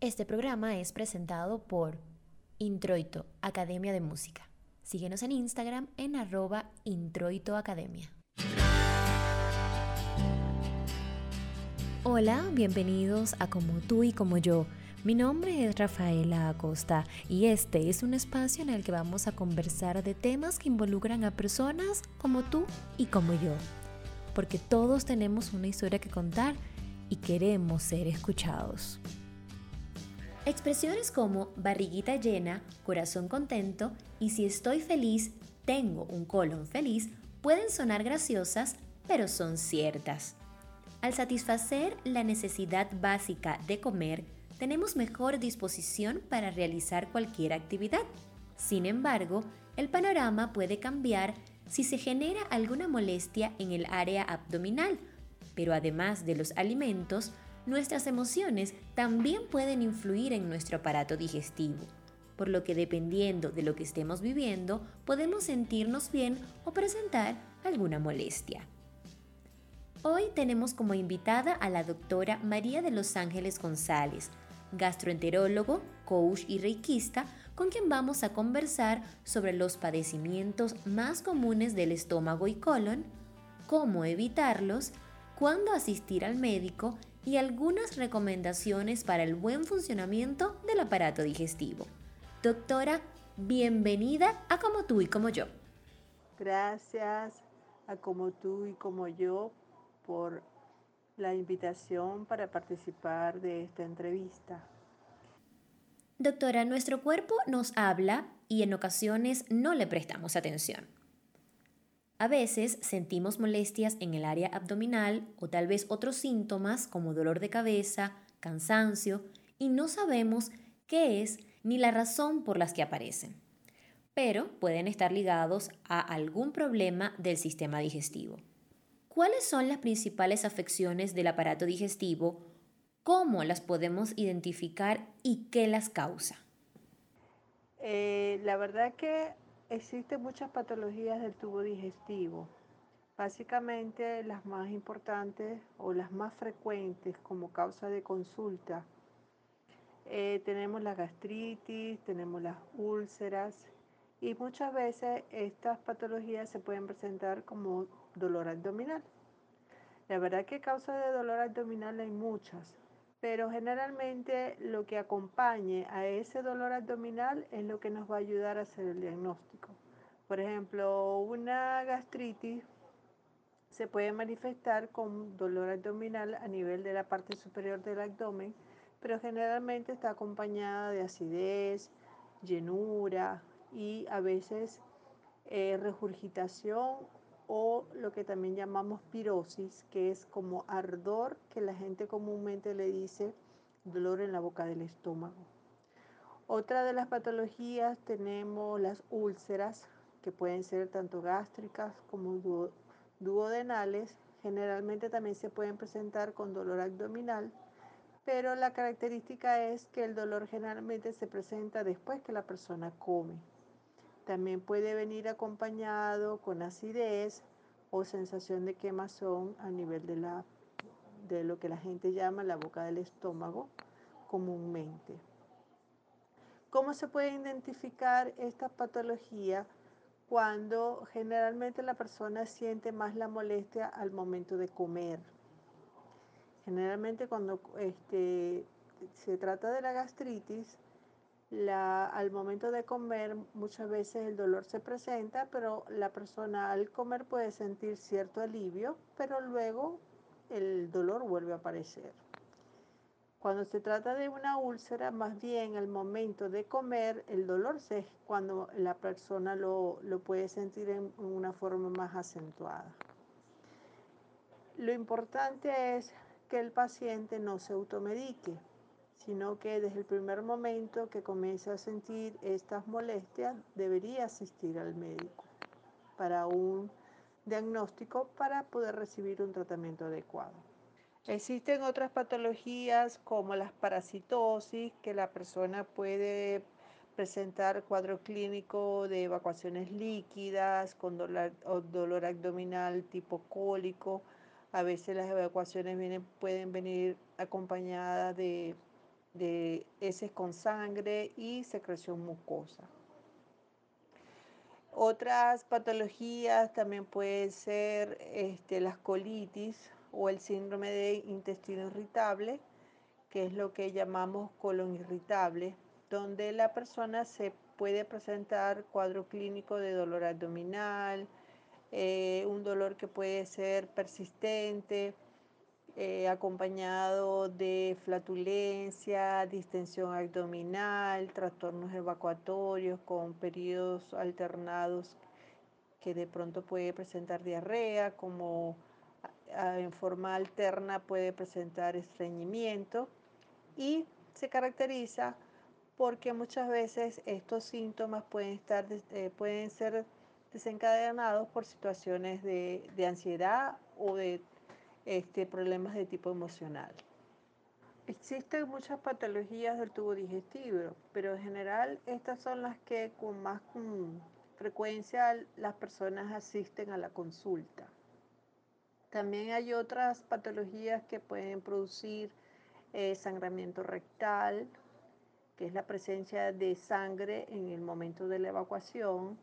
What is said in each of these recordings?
Este programa es presentado por Introito, Academia de Música. Síguenos en Instagram en arroba introitoacademia. Hola, bienvenidos a Como tú y como yo. Mi nombre es Rafaela Acosta y este es un espacio en el que vamos a conversar de temas que involucran a personas como tú y como yo. Porque todos tenemos una historia que contar y queremos ser escuchados. Expresiones como barriguita llena, corazón contento y si estoy feliz, tengo un colon feliz pueden sonar graciosas, pero son ciertas. Al satisfacer la necesidad básica de comer, tenemos mejor disposición para realizar cualquier actividad. Sin embargo, el panorama puede cambiar si se genera alguna molestia en el área abdominal, pero además de los alimentos, nuestras emociones también pueden influir en nuestro aparato digestivo, por lo que dependiendo de lo que estemos viviendo, podemos sentirnos bien o presentar alguna molestia. Hoy tenemos como invitada a la doctora María de los Ángeles González, gastroenterólogo, coach y reikista, con quien vamos a conversar sobre los padecimientos más comunes del estómago y colon, cómo evitarlos, cuándo asistir al médico y algunas recomendaciones para el buen funcionamiento del aparato digestivo. Doctora, bienvenida a Como tú y como yo. Gracias a Como tú y como yo por la invitación para participar de esta entrevista. Doctora, nuestro cuerpo nos habla y en ocasiones no le prestamos atención. A veces sentimos molestias en el área abdominal o tal vez otros síntomas como dolor de cabeza, cansancio y no sabemos qué es ni la razón por las que aparecen. Pero pueden estar ligados a algún problema del sistema digestivo. ¿Cuáles son las principales afecciones del aparato digestivo? ¿Cómo las podemos identificar y qué las causa? Eh, la verdad que Existen muchas patologías del tubo digestivo. Básicamente las más importantes o las más frecuentes como causa de consulta. Eh, tenemos la gastritis, tenemos las úlceras y muchas veces estas patologías se pueden presentar como dolor abdominal. La verdad que causa de dolor abdominal hay muchas, pero generalmente lo que acompañe a ese dolor abdominal es lo que nos va a ayudar a hacer el diagnóstico. Por ejemplo, una gastritis se puede manifestar con dolor abdominal a nivel de la parte superior del abdomen, pero generalmente está acompañada de acidez, llenura y a veces eh, regurgitación o lo que también llamamos pirosis, que es como ardor que la gente comúnmente le dice dolor en la boca del estómago. Otra de las patologías tenemos las úlceras, que pueden ser tanto gástricas como duodenales. Generalmente también se pueden presentar con dolor abdominal, pero la característica es que el dolor generalmente se presenta después que la persona come. También puede venir acompañado con acidez o sensación de quemazón a nivel de, la, de lo que la gente llama la boca del estómago comúnmente. ¿Cómo se puede identificar esta patología cuando generalmente la persona siente más la molestia al momento de comer? Generalmente cuando este, se trata de la gastritis, al momento de comer muchas veces el dolor se presenta, pero la persona al comer puede sentir cierto alivio, pero luego el dolor vuelve a aparecer. Cuando se trata de una úlcera, más bien al momento de comer, el dolor es cuando la persona lo, lo puede sentir en una forma más acentuada. Lo importante es que el paciente no se automedique sino que desde el primer momento que comienza a sentir estas molestias debería asistir al médico para un diagnóstico para poder recibir un tratamiento adecuado. Existen otras patologías como las parasitosis, que la persona puede presentar cuadro clínico de evacuaciones líquidas con dolor, dolor abdominal tipo cólico. A veces las evacuaciones vienen, pueden venir acompañadas de de heces con sangre y secreción mucosa. Otras patologías también pueden ser este, las colitis o el síndrome de intestino irritable, que es lo que llamamos colon irritable, donde la persona se puede presentar cuadro clínico de dolor abdominal, eh, un dolor que puede ser persistente, eh, acompañado de flatulencia, distensión abdominal, trastornos evacuatorios con periodos alternados que de pronto puede presentar diarrea, como en forma alterna puede presentar estreñimiento y se caracteriza porque muchas veces estos síntomas pueden, estar, eh, pueden ser desencadenados por situaciones de, de ansiedad o de este, problemas de tipo emocional. Existen muchas patologías del tubo digestivo, pero en general estas son las que con más frecuencia las personas asisten a la consulta. También hay otras patologías que pueden producir eh, sangramiento rectal, que es la presencia de sangre en el momento de la evacuación.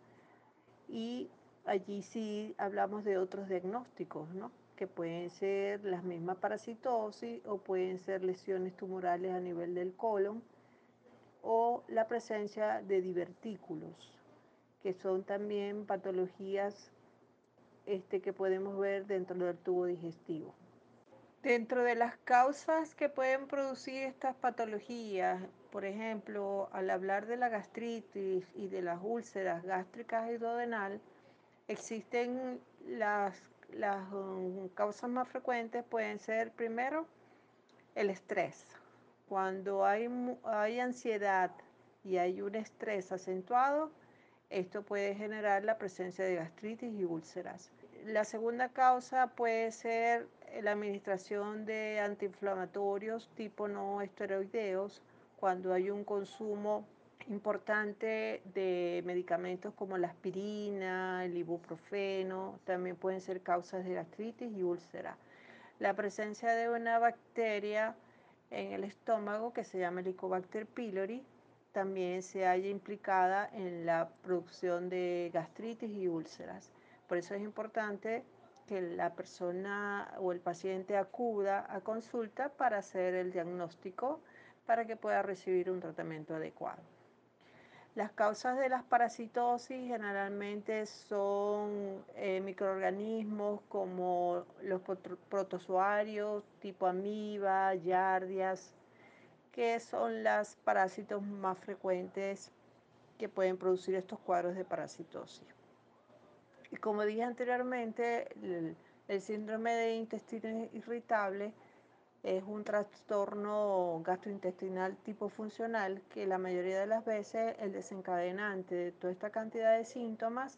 Y allí sí hablamos de otros diagnósticos, ¿no? Que pueden ser las mismas parasitosis o pueden ser lesiones tumorales a nivel del colon o la presencia de divertículos, que son también patologías este, que podemos ver dentro del tubo digestivo. Dentro de las causas que pueden producir estas patologías, por ejemplo, al hablar de la gastritis y de las úlceras gástricas y duodenal, existen las las um, causas más frecuentes pueden ser primero el estrés. Cuando hay, hay ansiedad y hay un estrés acentuado, esto puede generar la presencia de gastritis y úlceras. La segunda causa puede ser la administración de antiinflamatorios tipo no esteroideos cuando hay un consumo importante de medicamentos como la aspirina, el ibuprofeno, también pueden ser causas de gastritis y úlcera. La presencia de una bacteria en el estómago que se llama Helicobacter pylori también se halla implicada en la producción de gastritis y úlceras. Por eso es importante que la persona o el paciente acuda a consulta para hacer el diagnóstico para que pueda recibir un tratamiento adecuado. Las causas de las parasitosis generalmente son eh, microorganismos como los protozoarios tipo amiba, yardias, que son las parásitos más frecuentes que pueden producir estos cuadros de parasitosis. Y como dije anteriormente, el síndrome de intestino irritable es un trastorno gastrointestinal tipo funcional que la mayoría de las veces el desencadenante de toda esta cantidad de síntomas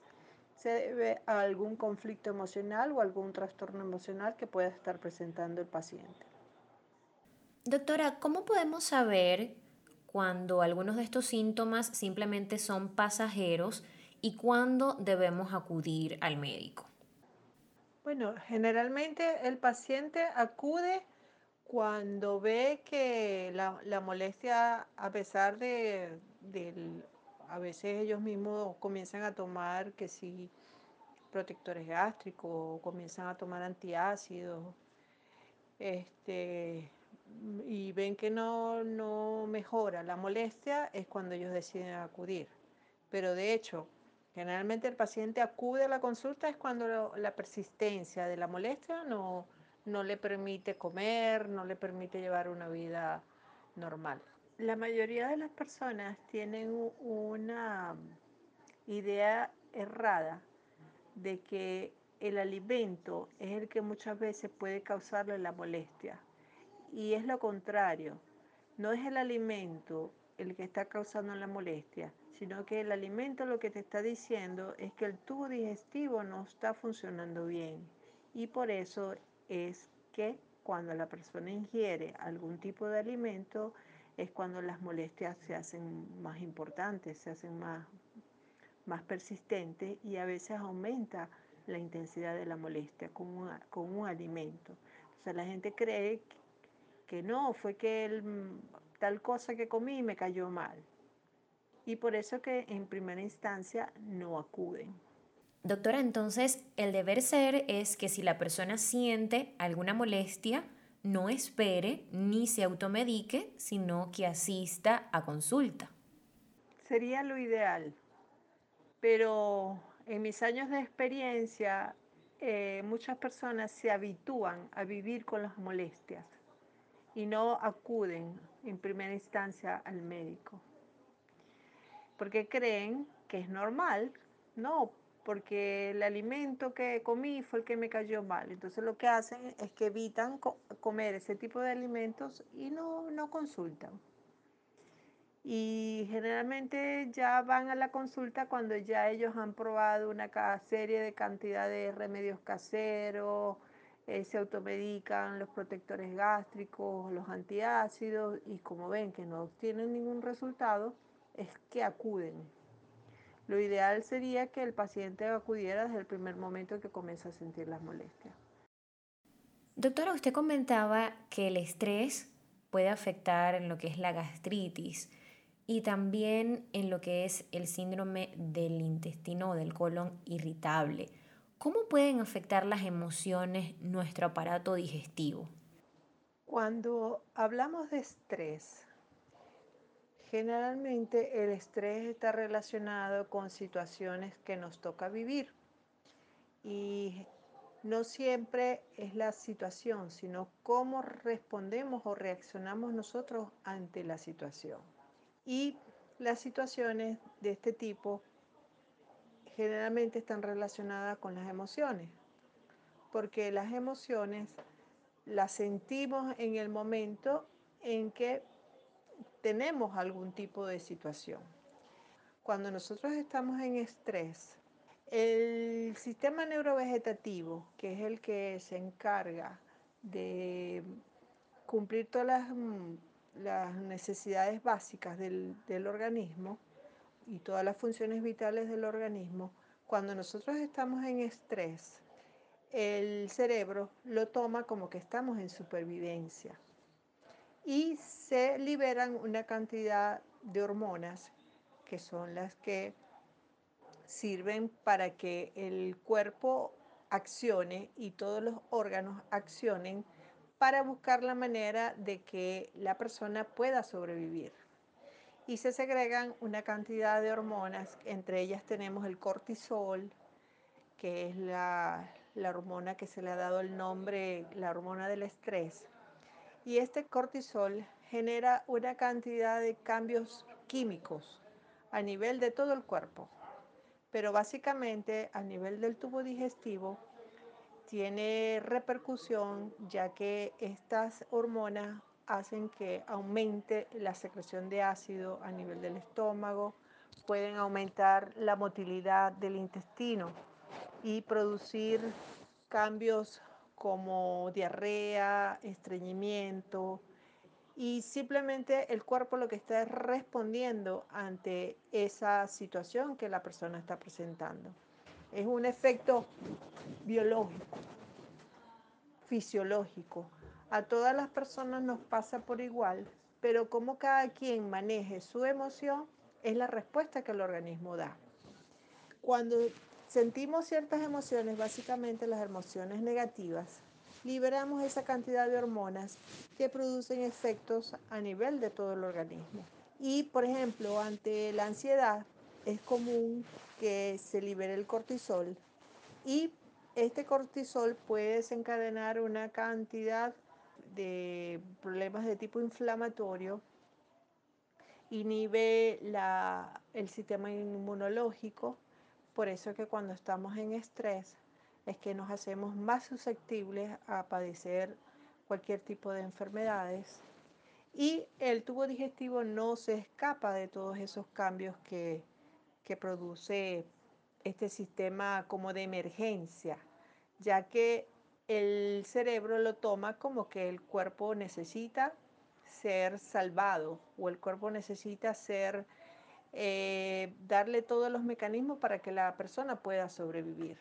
se debe a algún conflicto emocional o algún trastorno emocional que pueda estar presentando el paciente. Doctora, ¿cómo podemos saber cuando algunos de estos síntomas simplemente son pasajeros y cuándo debemos acudir al médico? Bueno, generalmente el paciente acude cuando ve que la, molestia, a pesar de, a veces ellos mismos comienzan a tomar que sí, protectores gástricos, comienzan a tomar antiácidos, este, y ven que no, no mejora la molestia, es cuando ellos deciden acudir. Pero de hecho, generalmente el paciente acude a la consulta es cuando la persistencia de la molestia no, no le permite comer, no le permite llevar una vida normal. La mayoría de las personas tienen una idea errada de que el alimento es el que muchas veces puede causarle la molestia. Y es lo contrario, no es el alimento el que está causando la molestia, sino que el alimento lo que te está diciendo es que el tubo digestivo no está funcionando bien y por eso es que cuando la persona ingiere algún tipo de alimento es cuando las molestias se hacen más importantes, se hacen más, más persistentes y a veces aumenta la intensidad de la molestia con, un alimento. O sea, la gente cree que no, fue que él tal cosa que comí me cayó mal. Y por eso que en primera instancia no acuden. Doctora, entonces el deber ser es que si la persona siente alguna molestia, no espere ni se automedique, sino que asista a consulta. Sería lo ideal, pero en mis años de experiencia, eh, muchas personas se habitúan a vivir con las molestias y no acuden en primera instancia al médico. Porque creen que es normal, no, porque el alimento que comí fue el que me cayó mal. Entonces lo que hacen es que evitan comer ese tipo de alimentos y no, no consultan. Y generalmente ya van a la consulta cuando ya ellos han probado una serie de cantidad de remedios caseros, eh, se automedican los protectores gástricos, los antiácidos y como ven que no obtienen ningún resultado, es que acuden. Lo ideal sería que el paciente acudiera desde el primer momento que comienza a sentir las molestias. Doctora, usted comentaba que el estrés puede afectar en lo que es la gastritis y también en lo que es el síndrome del intestino o del colon irritable. ¿Cómo pueden afectar las emociones nuestro aparato digestivo? Cuando hablamos de estrés, generalmente el estrés está relacionado con situaciones que nos toca vivir y no siempre es la situación, sino cómo respondemos o reaccionamos nosotros ante la situación. Y las situaciones de este tipo generalmente están relacionadas con las emociones, porque las emociones las sentimos en el momento en que tenemos algún tipo de situación. Cuando nosotros estamos en estrés, el sistema neurovegetativo, que es el que se encarga de cumplir todas las las necesidades básicas del, organismo y todas las funciones vitales del organismo, cuando nosotros estamos en estrés, el cerebro lo toma como que estamos en supervivencia y se liberan una cantidad de hormonas que son las que sirven para que el cuerpo accione y todos los órganos accionen para buscar la manera de que la persona pueda sobrevivir. Y se segregan una cantidad de hormonas, entre ellas tenemos el cortisol, que es la, hormona que se le ha dado el nombre, la hormona del estrés. Y este cortisol genera una cantidad de cambios químicos a nivel de todo el cuerpo, pero básicamente a nivel del tubo digestivo tiene repercusión ya que estas hormonas hacen que aumente la secreción de ácido a nivel del estómago, pueden aumentar la motilidad del intestino y producir cambios como diarrea, estreñimiento y simplemente el cuerpo lo que está es respondiendo ante esa situación que la persona está presentando. Es un efecto biológico, fisiológico. A todas las personas nos pasa por igual, pero como cada quien maneje su emoción es la respuesta que el organismo da. Cuando sentimos ciertas emociones, básicamente las emociones negativas, liberamos esa cantidad de hormonas que producen efectos a nivel de todo el organismo. Y, por ejemplo, ante la ansiedad, es común que se libere el cortisol y este cortisol puede desencadenar una cantidad de problemas de tipo inflamatorio, inhibe la, el sistema inmunológico, por eso que cuando estamos en estrés es que nos hacemos más susceptibles a padecer cualquier tipo de enfermedades. Y el tubo digestivo no se escapa de todos esos cambios que, que produce este sistema como de emergencia, ya que el cerebro lo toma como que el cuerpo necesita ser salvado o el cuerpo necesita ser, eh, darle todos los mecanismos para que la persona pueda sobrevivir.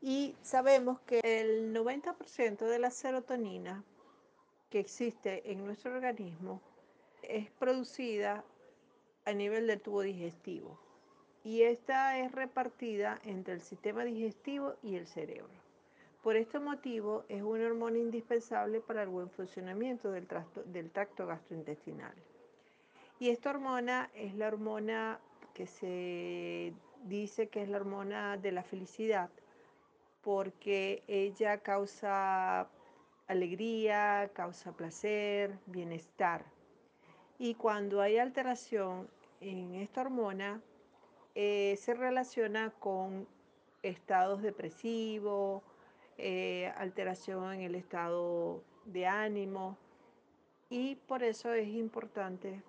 Y sabemos que el 90% de la serotonina que existe en nuestro organismo es producida a nivel del tubo digestivo y esta es repartida entre el sistema digestivo y el cerebro. Por este motivo es una hormona indispensable para el buen funcionamiento del tracto gastrointestinal. Y esta hormona es la hormona que se dice que es la hormona de la felicidad porque ella causa alegría, causa placer, bienestar. Y cuando hay alteración en esta hormona, eh, se relaciona con estados depresivos, eh, alteración en el estado de ánimo y por eso es importante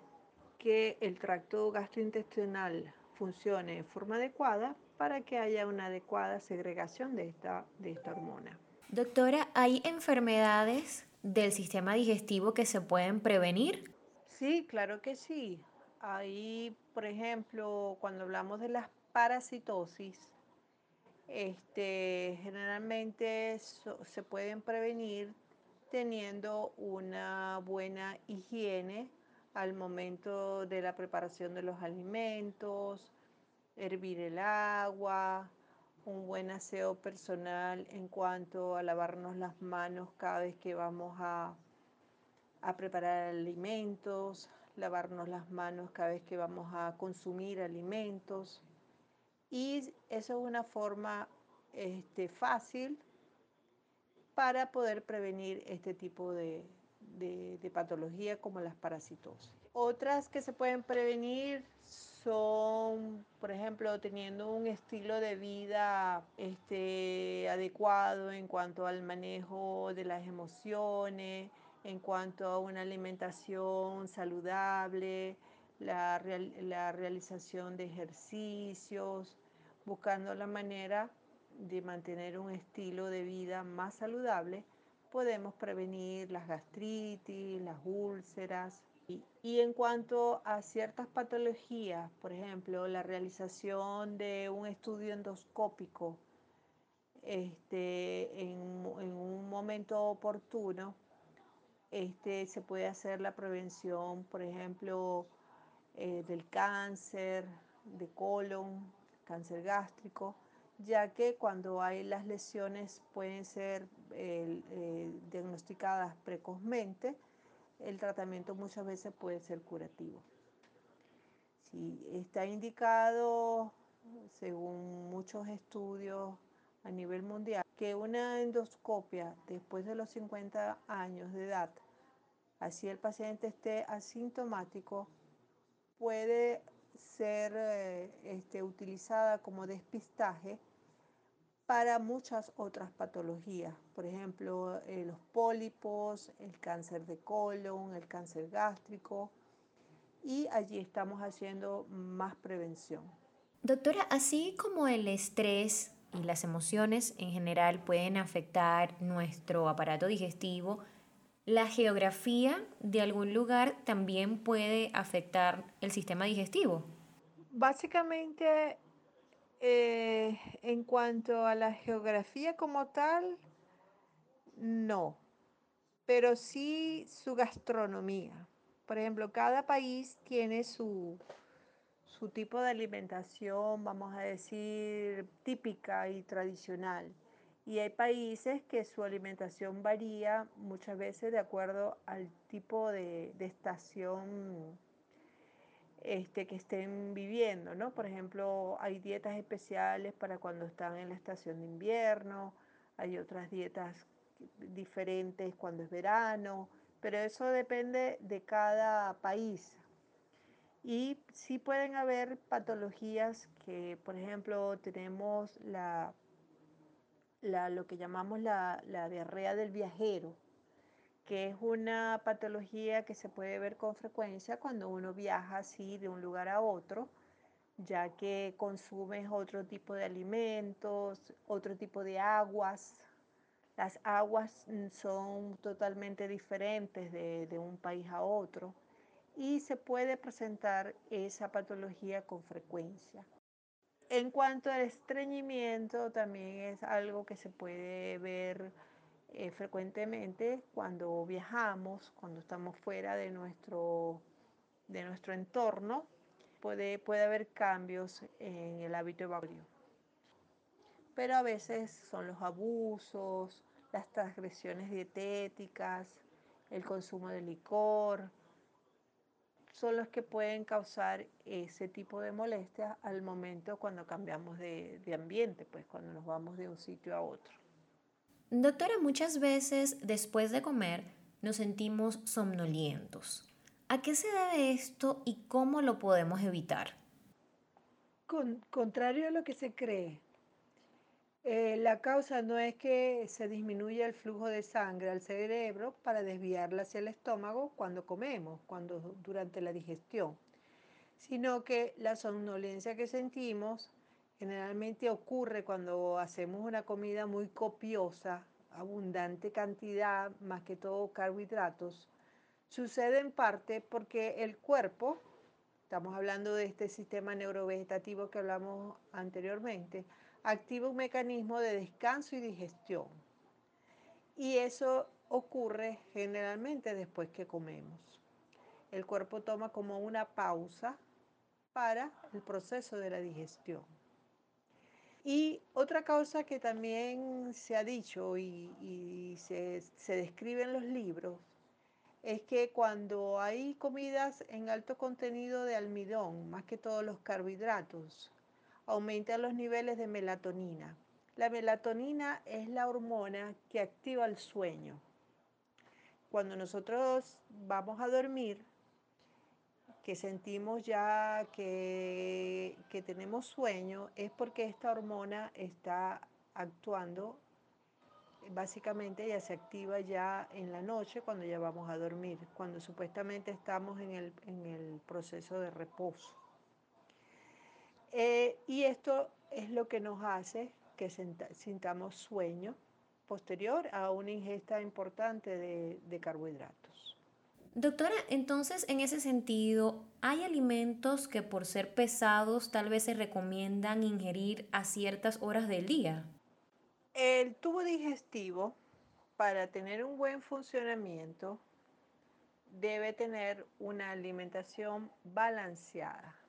que el tracto gastrointestinal funcione de forma adecuada para que haya una adecuada segregación de esta, de esta hormona. Doctora, ¿hay enfermedades del sistema digestivo que se pueden prevenir? Sí, claro que sí. Ahí, por ejemplo, cuando hablamos de las parasitosis, este, generalmente se pueden prevenir teniendo una buena higiene al momento de la preparación de los alimentos, hervir el agua, un buen aseo personal en cuanto a lavarnos las manos cada vez que vamos a, a preparar alimentos, lavarnos las manos cada vez que vamos a consumir alimentos. Y eso es una forma este, fácil para poder prevenir este tipo de, de, patología como las parasitosis. Otras que se pueden prevenir son, por ejemplo, teniendo un estilo de vida este, adecuado en cuanto al manejo de las emociones, en cuanto a una alimentación saludable, la, la realización de ejercicios, buscando la manera de mantener un estilo de vida más saludable podemos prevenir las gastritis, las úlceras. Y, en cuanto a ciertas patologías, por ejemplo, la realización de un estudio endoscópico este, en, un momento oportuno, este, se puede hacer la prevención, por ejemplo, eh, del cáncer de colon, cáncer gástrico, ya que cuando hay las lesiones pueden ser eh, diagnosticadas precozmente, el tratamiento muchas veces puede ser curativo. Si está indicado, según muchos estudios a nivel mundial, que una endoscopia después de los 50 años de edad, así el paciente esté asintomático, puede ser eh, este, utilizada como despistaje para muchas otras patologías, por ejemplo, eh, los pólipos, el cáncer de colon, el cáncer gástrico, y allí estamos haciendo más prevención. Doctora, así como el estrés y las emociones en general pueden afectar nuestro aparato digestivo, la geografía de algún lugar también puede afectar el sistema digestivo. Básicamente eh, en cuanto a la geografía como tal, no, pero sí su gastronomía. Por ejemplo, cada país tiene su, su tipo de alimentación, vamos a decir, típica y tradicional. Y hay países que su alimentación varía muchas veces de acuerdo al tipo de, de estación este, que estén viviendo, ¿no? Por ejemplo, hay dietas especiales para cuando están en la estación de invierno, hay otras dietas diferentes cuando es verano, pero eso depende de cada país. Y sí pueden haber patologías que, por ejemplo, tenemos la, lo que llamamos la, la diarrea del viajero, que es una patología que se puede ver con frecuencia cuando uno viaja así de un lugar a otro, ya que consumes otro tipo de alimentos, otro tipo de aguas. Las aguas mm, son totalmente diferentes de un país a otro y se puede presentar esa patología con frecuencia. En cuanto al estreñimiento, también es algo que se puede ver eh, frecuentemente cuando viajamos, cuando estamos fuera de nuestro nuestro entorno, puede, puede haber cambios en el hábito evacuatorio. Pero a veces son los abusos, las transgresiones dietéticas, el consumo de licor, son los que pueden causar ese tipo de molestias al momento cuando cambiamos de, de, ambiente, pues cuando nos vamos de un sitio a otro. Doctora, muchas veces después de comer nos sentimos somnolientos. ¿A qué se debe esto y cómo lo podemos evitar? Con, contrario a lo que se cree, eh, la causa no es que se disminuya el flujo de sangre al cerebro para desviarla hacia el estómago cuando comemos, cuando, durante la digestión, sino que la somnolencia que sentimos generalmente ocurre cuando hacemos una comida muy copiosa, abundante cantidad, más que todo carbohidratos, Sucede en parte porque el cuerpo, estamos hablando de este sistema neurovegetativo que hablamos anteriormente, activa un mecanismo de descanso y digestión. Y eso ocurre generalmente después que comemos. El cuerpo toma como una pausa para el proceso de la digestión. Y otra causa que también se ha dicho y, se, se describe en los libros es que cuando hay comidas en alto contenido de almidón, más que todos los carbohidratos, aumentan los niveles de melatonina. La melatonina es la hormona que activa el sueño. Cuando nosotros vamos a dormir, que sentimos ya que, que tenemos sueño, es porque esta hormona está actuando básicamente ella se activa ya en la noche cuando ya vamos a dormir, cuando supuestamente estamos en el, proceso de reposo. Eh, y esto es lo que nos hace que sintamos sueño posterior a una ingesta importante de, de carbohidratos. Doctora, entonces en ese sentido, ¿hay alimentos que por ser pesados tal vez se recomiendan ingerir a ciertas horas del día? El tubo digestivo, para tener un buen funcionamiento, debe tener una alimentación balanceada.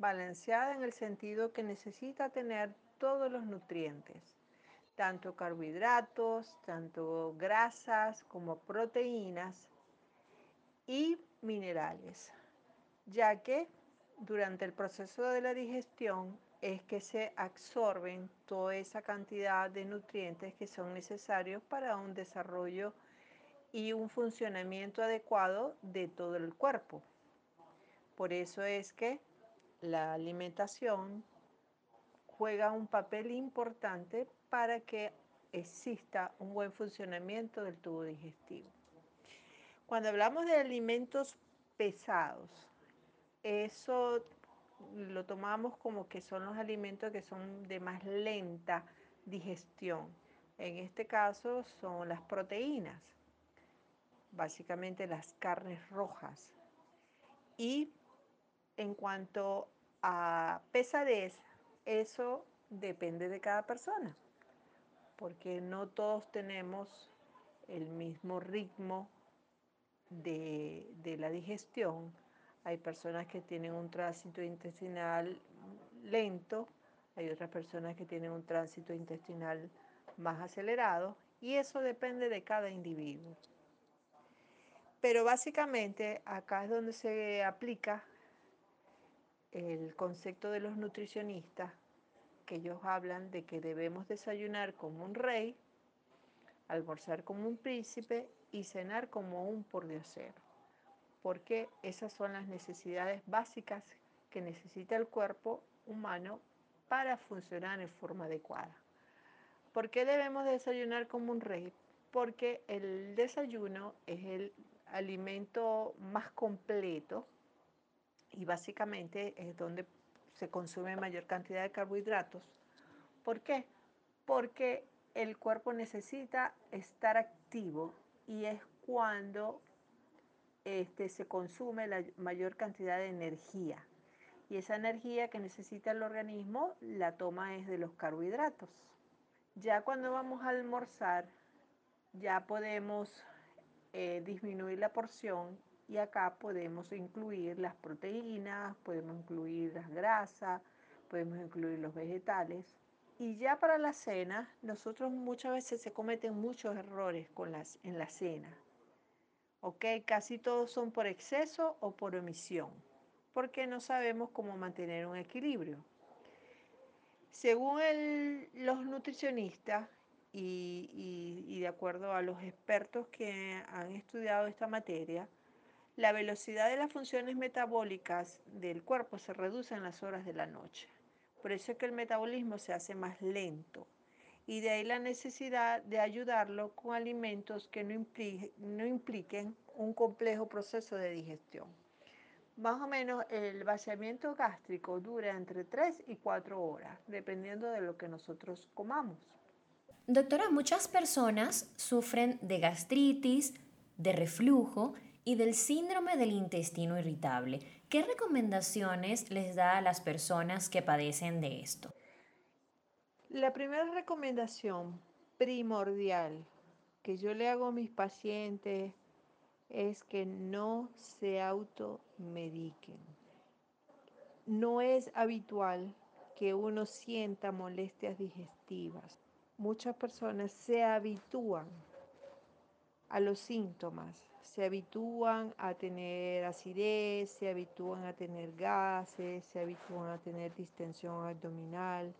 Balanceada en el sentido que necesita tener todos los nutrientes, tanto carbohidratos, tanto grasas como proteínas y minerales, ya que durante el proceso de la digestión es que se absorben toda esa cantidad de nutrientes que son necesarios para un desarrollo y un funcionamiento adecuado de todo el cuerpo. Por eso es que la alimentación juega un papel importante para que exista un buen funcionamiento del tubo digestivo. Cuando hablamos de alimentos pesados, eso lo tomamos como que son los alimentos que son de más lenta digestión. En este caso son las proteínas, básicamente las carnes rojas. Y en cuanto a pesadez, eso depende de cada persona, porque no todos tenemos el mismo ritmo de, de la digestión hay personas que tienen un tránsito intestinal lento, hay otras personas que tienen un tránsito intestinal más acelerado y eso depende de cada individuo. Pero básicamente acá es donde se aplica el concepto de los nutricionistas, que ellos hablan de que debemos desayunar como un rey, almorzar como un príncipe y cenar como un pordiosero porque esas son las necesidades básicas que necesita el cuerpo humano para funcionar en forma adecuada. ¿Por qué debemos desayunar como un rey? Porque el desayuno es el alimento más completo y básicamente es donde se consume mayor cantidad de carbohidratos. ¿Por qué? Porque el cuerpo necesita estar activo y es cuando este, se consume la mayor cantidad de energía. Y esa energía que necesita el organismo la toma es de los carbohidratos. Ya cuando vamos a almorzar, ya podemos eh, disminuir la porción Y acá podemos incluir las proteínas, podemos incluir las grasas, podemos incluir los vegetales. Y ya para la cena, nosotros muchas veces se cometen muchos errores con las, en la cena. ¿Ok? Casi todos son por exceso o por omisión, porque no sabemos cómo mantener un equilibrio. Según los nutricionistas y, y de acuerdo a los expertos que han estudiado esta materia, la velocidad de las funciones metabólicas del cuerpo se reduce en las horas de la noche. Por eso es que el metabolismo se hace más lento. Y de ahí la necesidad de ayudarlo con alimentos que no, impliquen un complejo proceso de digestión. Más o menos el vaciamiento gástrico dura entre 3 y 4 horas, dependiendo de lo que nosotros comamos. Doctora, muchas personas sufren de gastritis, de reflujo y del síndrome del intestino irritable. ¿Qué recomendaciones les da a las personas que padecen de esto? La primera recomendación primordial que yo le hago a mis pacientes es que no se automediquen. No es habitual que uno sienta molestias digestivas. Muchas personas se habitúan a los síntomas se habitúan a tener acidez, se habitúan a tener gases, se habitúan a tener distensión abdominal,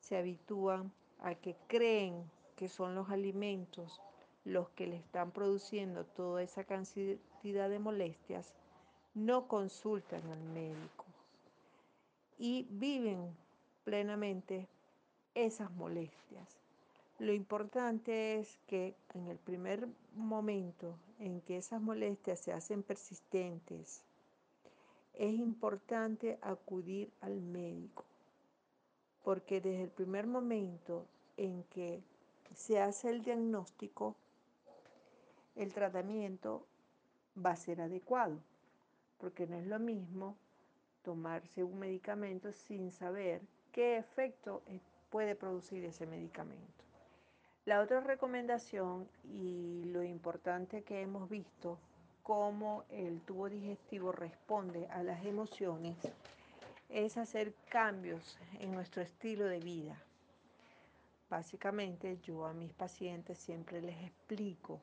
se habitúan a que creen que son los alimentos los que le están produciendo toda esa cantidad de molestias, no consultan al médico y viven plenamente esas molestias. Lo importante es que en el primer momento en que esas molestias se hacen persistentes, es importante acudir al médico, porque desde el primer momento en que se hace el diagnóstico, el tratamiento va a ser adecuado, porque no es lo mismo tomarse un medicamento sin saber qué efecto puede producir ese medicamento. La otra recomendación y lo importante que hemos visto, cómo el tubo digestivo responde a las emociones, es hacer cambios en nuestro estilo de vida. Básicamente yo a mis pacientes siempre les explico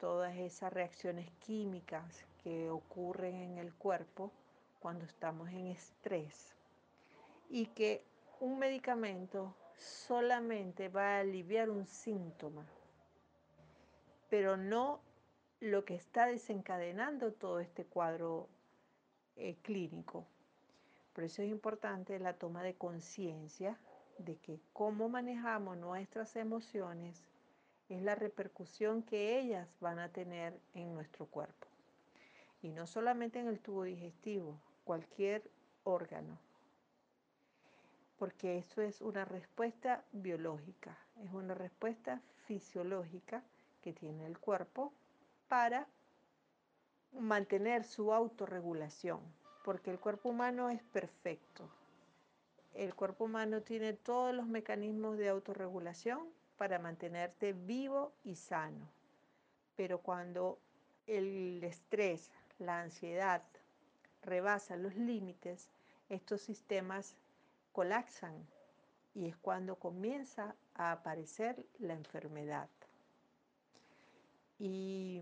todas esas reacciones químicas que ocurren en el cuerpo cuando estamos en estrés y que un medicamento solamente va a aliviar un síntoma, pero no lo que está desencadenando todo este cuadro eh, clínico. Por eso es importante la toma de conciencia de que cómo manejamos nuestras emociones es la repercusión que ellas van a tener en nuestro cuerpo. Y no solamente en el tubo digestivo, cualquier órgano porque eso es una respuesta biológica, es una respuesta fisiológica que tiene el cuerpo para mantener su autorregulación, porque el cuerpo humano es perfecto. El cuerpo humano tiene todos los mecanismos de autorregulación para mantenerte vivo y sano. Pero cuando el estrés, la ansiedad rebasa los límites, estos sistemas colapsan y es cuando comienza a aparecer la enfermedad. Y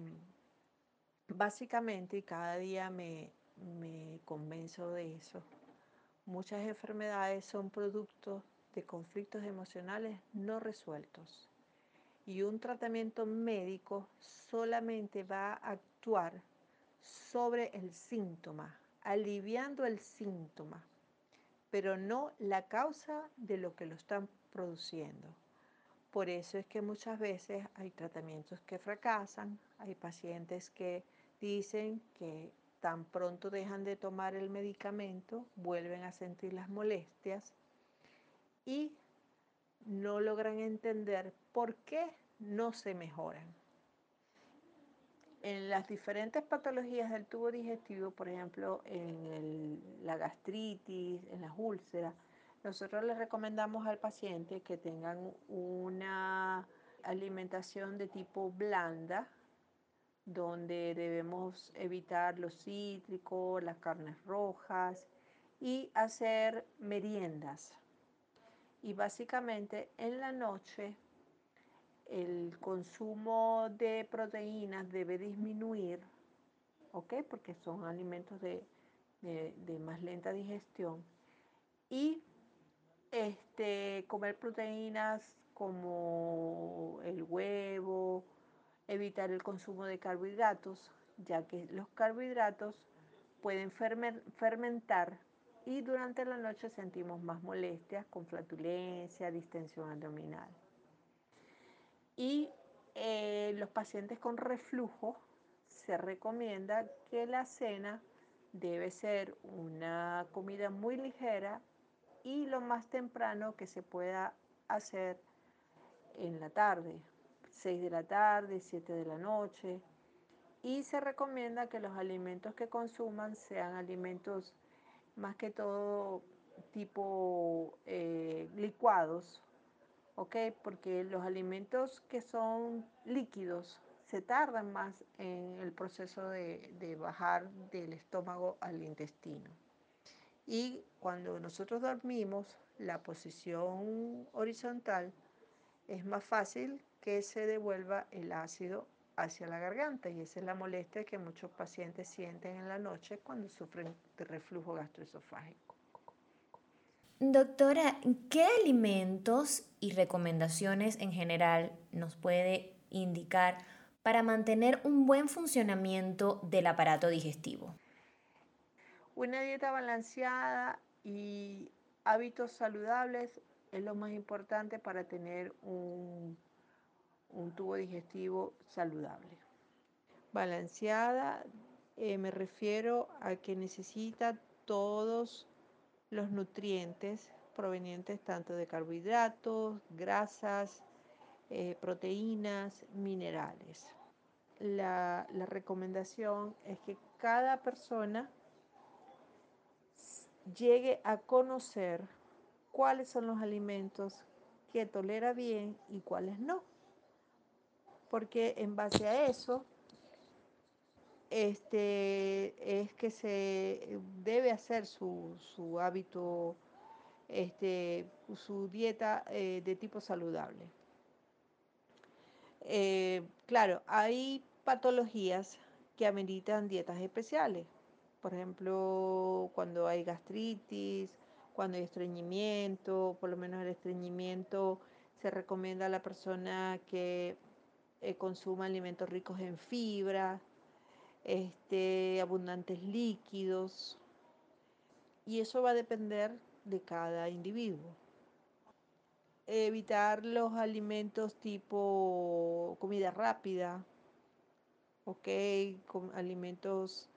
básicamente, cada día me, me convenzo de eso, muchas enfermedades son producto de conflictos emocionales no resueltos. Y un tratamiento médico solamente va a actuar sobre el síntoma, aliviando el síntoma pero no la causa de lo que lo están produciendo. Por eso es que muchas veces hay tratamientos que fracasan, hay pacientes que dicen que tan pronto dejan de tomar el medicamento, vuelven a sentir las molestias y no logran entender por qué no se mejoran en las diferentes patologías del tubo digestivo, por ejemplo, en la gastritis, en las úlceras, nosotros les recomendamos al paciente que tengan una alimentación de tipo blanda, donde debemos evitar los cítricos, las carnes rojas y hacer meriendas. Y básicamente en la noche el consumo de proteínas debe disminuir, ¿ok? Porque son alimentos de, más lenta digestión. Y este, comer proteínas como el huevo, evitar el consumo de carbohidratos, ya que los carbohidratos pueden fermentar y durante la noche sentimos más molestias con flatulencia, distensión abdominal. Y eh, los pacientes con reflujo se recomienda que la cena debe ser una comida muy ligera y lo más temprano que se pueda hacer en la tarde, 6 de la tarde, 7 de la noche. Y se recomienda que los alimentos que consuman sean alimentos más que todo tipo eh, licuados, ¿ok? Porque los alimentos que son líquidos se tardan más en el proceso de, de bajar del estómago al intestino. Y cuando nosotros dormimos, la posición horizontal es más fácil que se devuelva el ácido hacia la garganta y esa es la molestia que muchos pacientes sienten en la noche cuando sufren de reflujo gastroesofágico. Doctora, ¿qué alimentos y recomendaciones en general nos puede indicar para mantener un buen funcionamiento del aparato digestivo? Una dieta balanceada y hábitos saludables es lo más importante para tener un, un tubo digestivo saludable. Balanceada eh, me refiero a que necesita todos los nutrientes provenientes tanto de carbohidratos, grasas, eh, proteínas, minerales. La, la recomendación es que cada persona llegue a conocer cuáles son los alimentos que tolera bien y cuáles no. Porque en base a eso este, es que se debe hacer su, hábito, este, su dieta eh, de tipo saludable. Eh, claro, hay patologías que ameritan dietas especiales. Por ejemplo, cuando hay gastritis, cuando hay estreñimiento, por lo menos el estreñimiento se recomienda a la persona que eh, consuma alimentos ricos en fibra, este, abundantes líquidos, y eso va a depender de cada individuo. Evitar los alimentos tipo comida rápida, ok, alimentos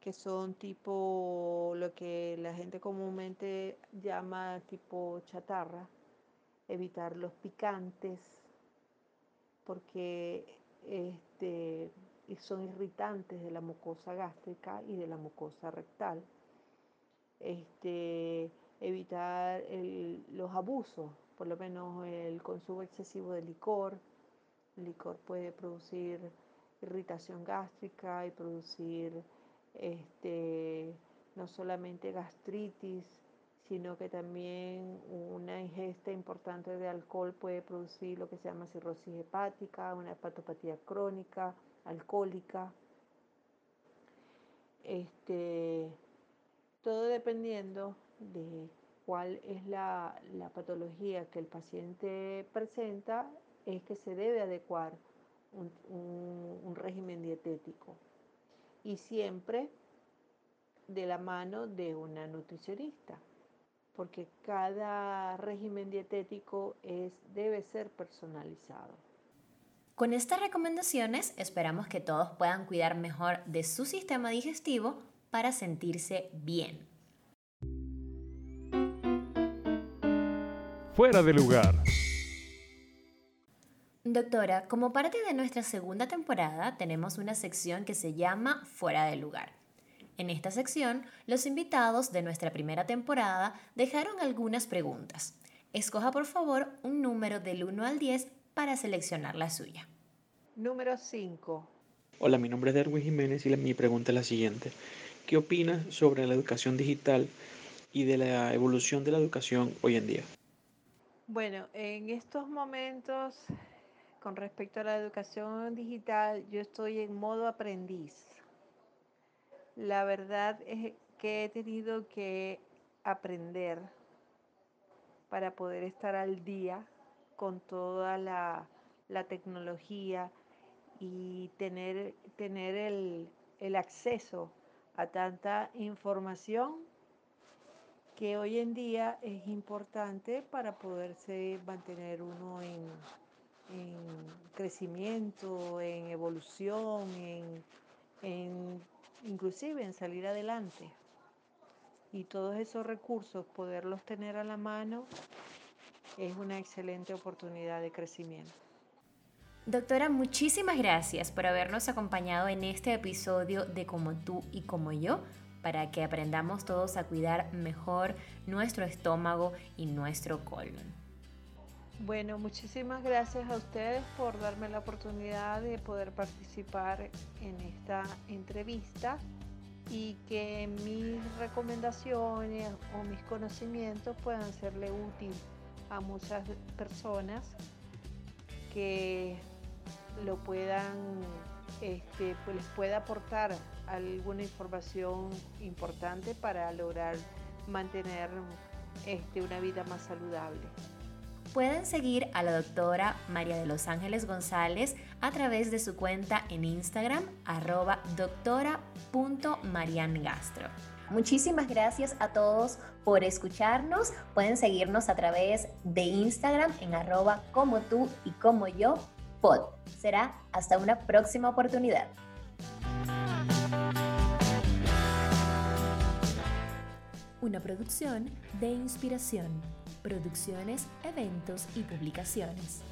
que son tipo lo que la gente comúnmente llama tipo chatarra, evitar los picantes, porque este, son irritantes de la mucosa gástrica y de la mucosa rectal. Este, evitar los abusos, por lo menos el consumo excesivo de licor. El licor puede producir irritación gástrica y producir este, no solamente gastritis, sino que también una ingesta importante de alcohol puede producir lo que se llama cirrosis hepática, una hepatopatía crónica, alcohólica. Este, todo dependiendo de cuál es la, patología que el paciente presenta, es que se debe adecuar un régimen dietético y siempre de la mano de una nutricionista, porque cada régimen dietético es, debe ser personalizado. Con estas recomendaciones esperamos que todos puedan cuidar mejor de su sistema digestivo para sentirse bien. Fuera de lugar. Doctora, como parte de nuestra segunda temporada tenemos una sección que se llama Fuera del lugar. En esta sección, los invitados de nuestra primera temporada dejaron algunas preguntas. Escoja por favor un número del 1 al 10 para seleccionar la suya. Número 5. Hola, mi nombre es Derwin Jiménez y mi pregunta es la siguiente. ¿Qué opinas sobre la educación digital y de la evolución de la educación hoy en día? Bueno, en estos momentos, con respecto a la educación digital, yo estoy en modo aprendiz. La verdad es que he tenido que aprender para poder estar al día con toda la, tecnología y tener, tener el, el acceso a tanta información que hoy en día es importante para poderse mantener uno en, crecimiento, en evolución, en, inclusive en salir adelante. Y todos esos recursos, poderlos tener a la mano, es una excelente oportunidad de crecimiento. Doctora, muchísimas gracias por habernos acompañado en este episodio de Como tú y como yo, para que aprendamos todos a cuidar mejor nuestro estómago y nuestro colon. Bueno, muchísimas gracias a ustedes por darme la oportunidad de poder participar en esta entrevista y que mis recomendaciones o mis conocimientos puedan serle útil a muchas personas que lo puedan, este, pues les pueda aportar alguna información importante para lograr mantener este, una vida más saludable. Pueden seguir a la doctora María de los Ángeles González a través de su cuenta en Instagram, arroba doctora.mariangastro. Muchísimas gracias a todos por escucharnos. Pueden seguirnos a través de Instagram en arroba como tú y como yo Será hasta una próxima oportunidad. Una producción de inspiración, producciones, eventos y publicaciones.